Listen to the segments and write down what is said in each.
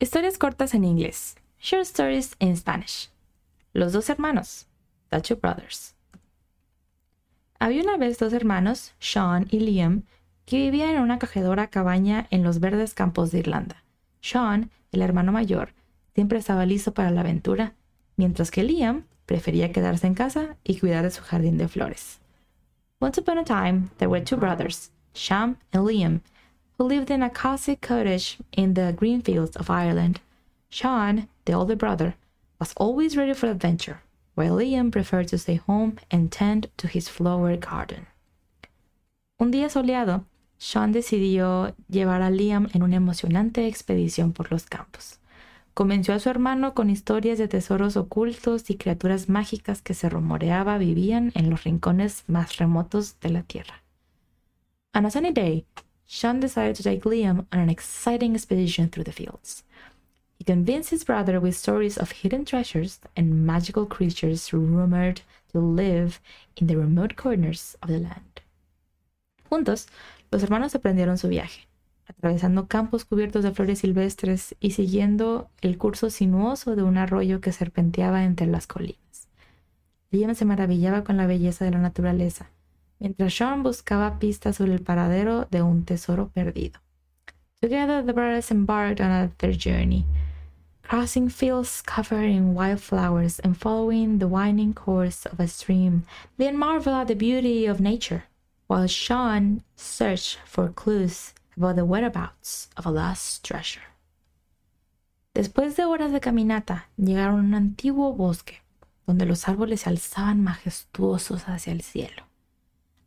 Historias cortas en inglés. Short stories in Spanish. Los dos hermanos. The Two Brothers. Había una vez dos hermanos, Sean y Liam, que vivían en una acogedora cabaña en los verdes campos de Irlanda. Sean, el hermano mayor, siempre estaba listo para la aventura, mientras que Liam prefería quedarse en casa y cuidar de su jardín de flores. Once upon a time, there were two brothers, Sean and Liam, who lived in a cozy cottage in the green fields of Ireland. Sean, the older brother, was always ready for adventure, while Liam preferred to stay home and tend to his flower garden. Un día soleado, Sean decidió llevar a Liam en una emocionante expedición por los campos. Convenció a su hermano con historias de tesoros ocultos y criaturas mágicas que se rumoreaba vivían en los rincones más remotos de la Tierra. On a sunny day, Sean decided to take Liam on an exciting expedition through the fields. He convinced his brother with stories of hidden treasures and magical creatures rumored to live in the remote corners of the land. Juntos, los hermanos emprendieron su viaje atravesando campos cubiertos de flores silvestres y siguiendo el curso sinuoso de un arroyo que serpenteaba entre las colinas. Liam se maravillaba con la belleza de la naturaleza, mientras Sean buscaba pistas sobre el paradero de un tesoro perdido. Together the brothers embarked on their journey, crossing fields covered in wildflowers and following the winding course of a stream. They marveled at the beauty of nature, while Sean searched for clues about the whereabouts of a lost treasure. Después de horas de caminata, llegaron a un antiguo bosque, donde los árboles se alzaban majestuosos hacia el cielo.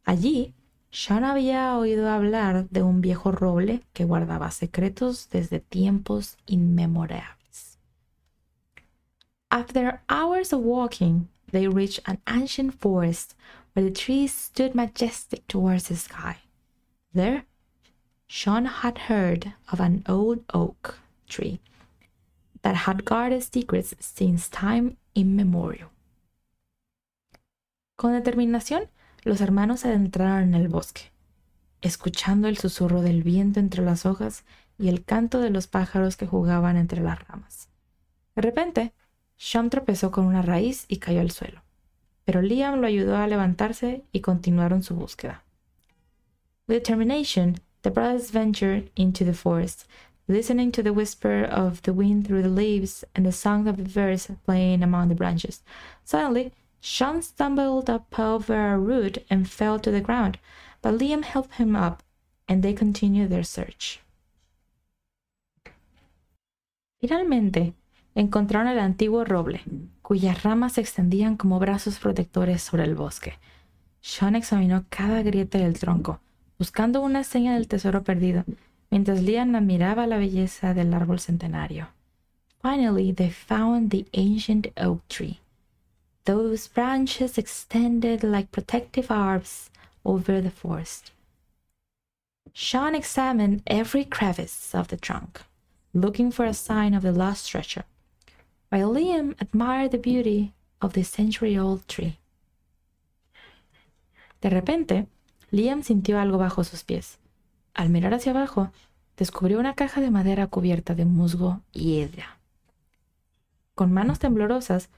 Allí, Sean había oído hablar de un viejo roble que guardaba secretos desde tiempos inmemorables. After hours of walking, they reached an ancient forest where the trees stood majestic towards the sky. There, Sean had heard of an old oak tree that had guarded secrets since time immemorial. Con determinación, los hermanos adentraron en el bosque, escuchando el susurro del viento entre las hojas y el canto de los pájaros que jugaban entre las ramas. De repente, Sean tropezó con una raíz y cayó al suelo, pero Liam lo ayudó a levantarse y continuaron su búsqueda. With determination, the brothers ventured into the forest, listening to the whisper of the wind through the leaves and the song of the birds playing among the branches. Suddenly, Sean stumbled up over a root and fell to the ground, but Liam helped him up, and they continued their search. Finalmente, encontraron el antiguo roble, cuyas ramas se extendían como brazos protectores sobre el bosque. Sean examinó cada grieta del tronco, buscando una seña del tesoro perdido, mientras Liam admiraba la belleza del árbol centenario. Finally, they found the ancient oak tree. Those branches extended like protective arms over the forest. Sean examined every crevice of the trunk, looking for a sign of the lost treasure, while Liam admired the beauty of the century old tree. De repente, Liam sintió algo bajo sus pies. Al mirar hacia abajo, descubrió una caja de madera cubierta de musgo y hiedra. Con manos temblorosas,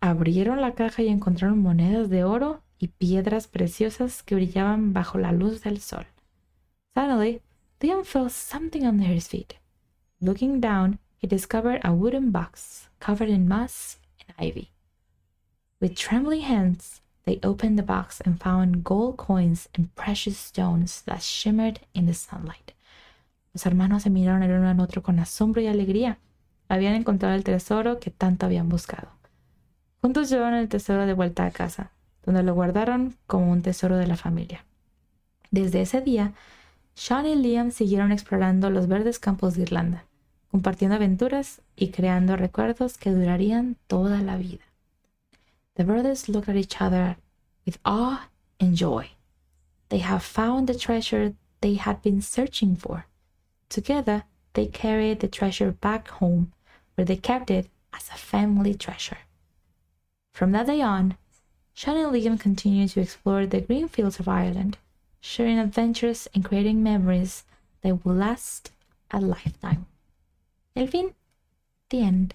abrieron la caja y encontraron monedas de oro y piedras preciosas que brillaban bajo la luz del sol. Suddenly, Liam felt something under his feet. Looking down, he discovered a wooden box covered in moss and ivy. With trembling hands, They opened the box and found gold coins and precious stones that shimmered in the sunlight. Los hermanos se miraron el uno al otro con asombro y alegría. Habían encontrado el tesoro que tanto habían buscado. Juntos llevaron el tesoro de vuelta a casa, donde lo guardaron como un tesoro de la familia. Desde ese día, Sean y Liam siguieron explorando los verdes campos de Irlanda, compartiendo aventuras y creando recuerdos que durarían toda la vida. The brothers looked at each other with awe and joy. They have found the treasure they had been searching for. Together, they carried the treasure back home, where they kept it as a family treasure. From that day on, Sean and Liam continued to explore the green fields of Ireland, sharing adventures and creating memories that will last a lifetime. El fin. The end.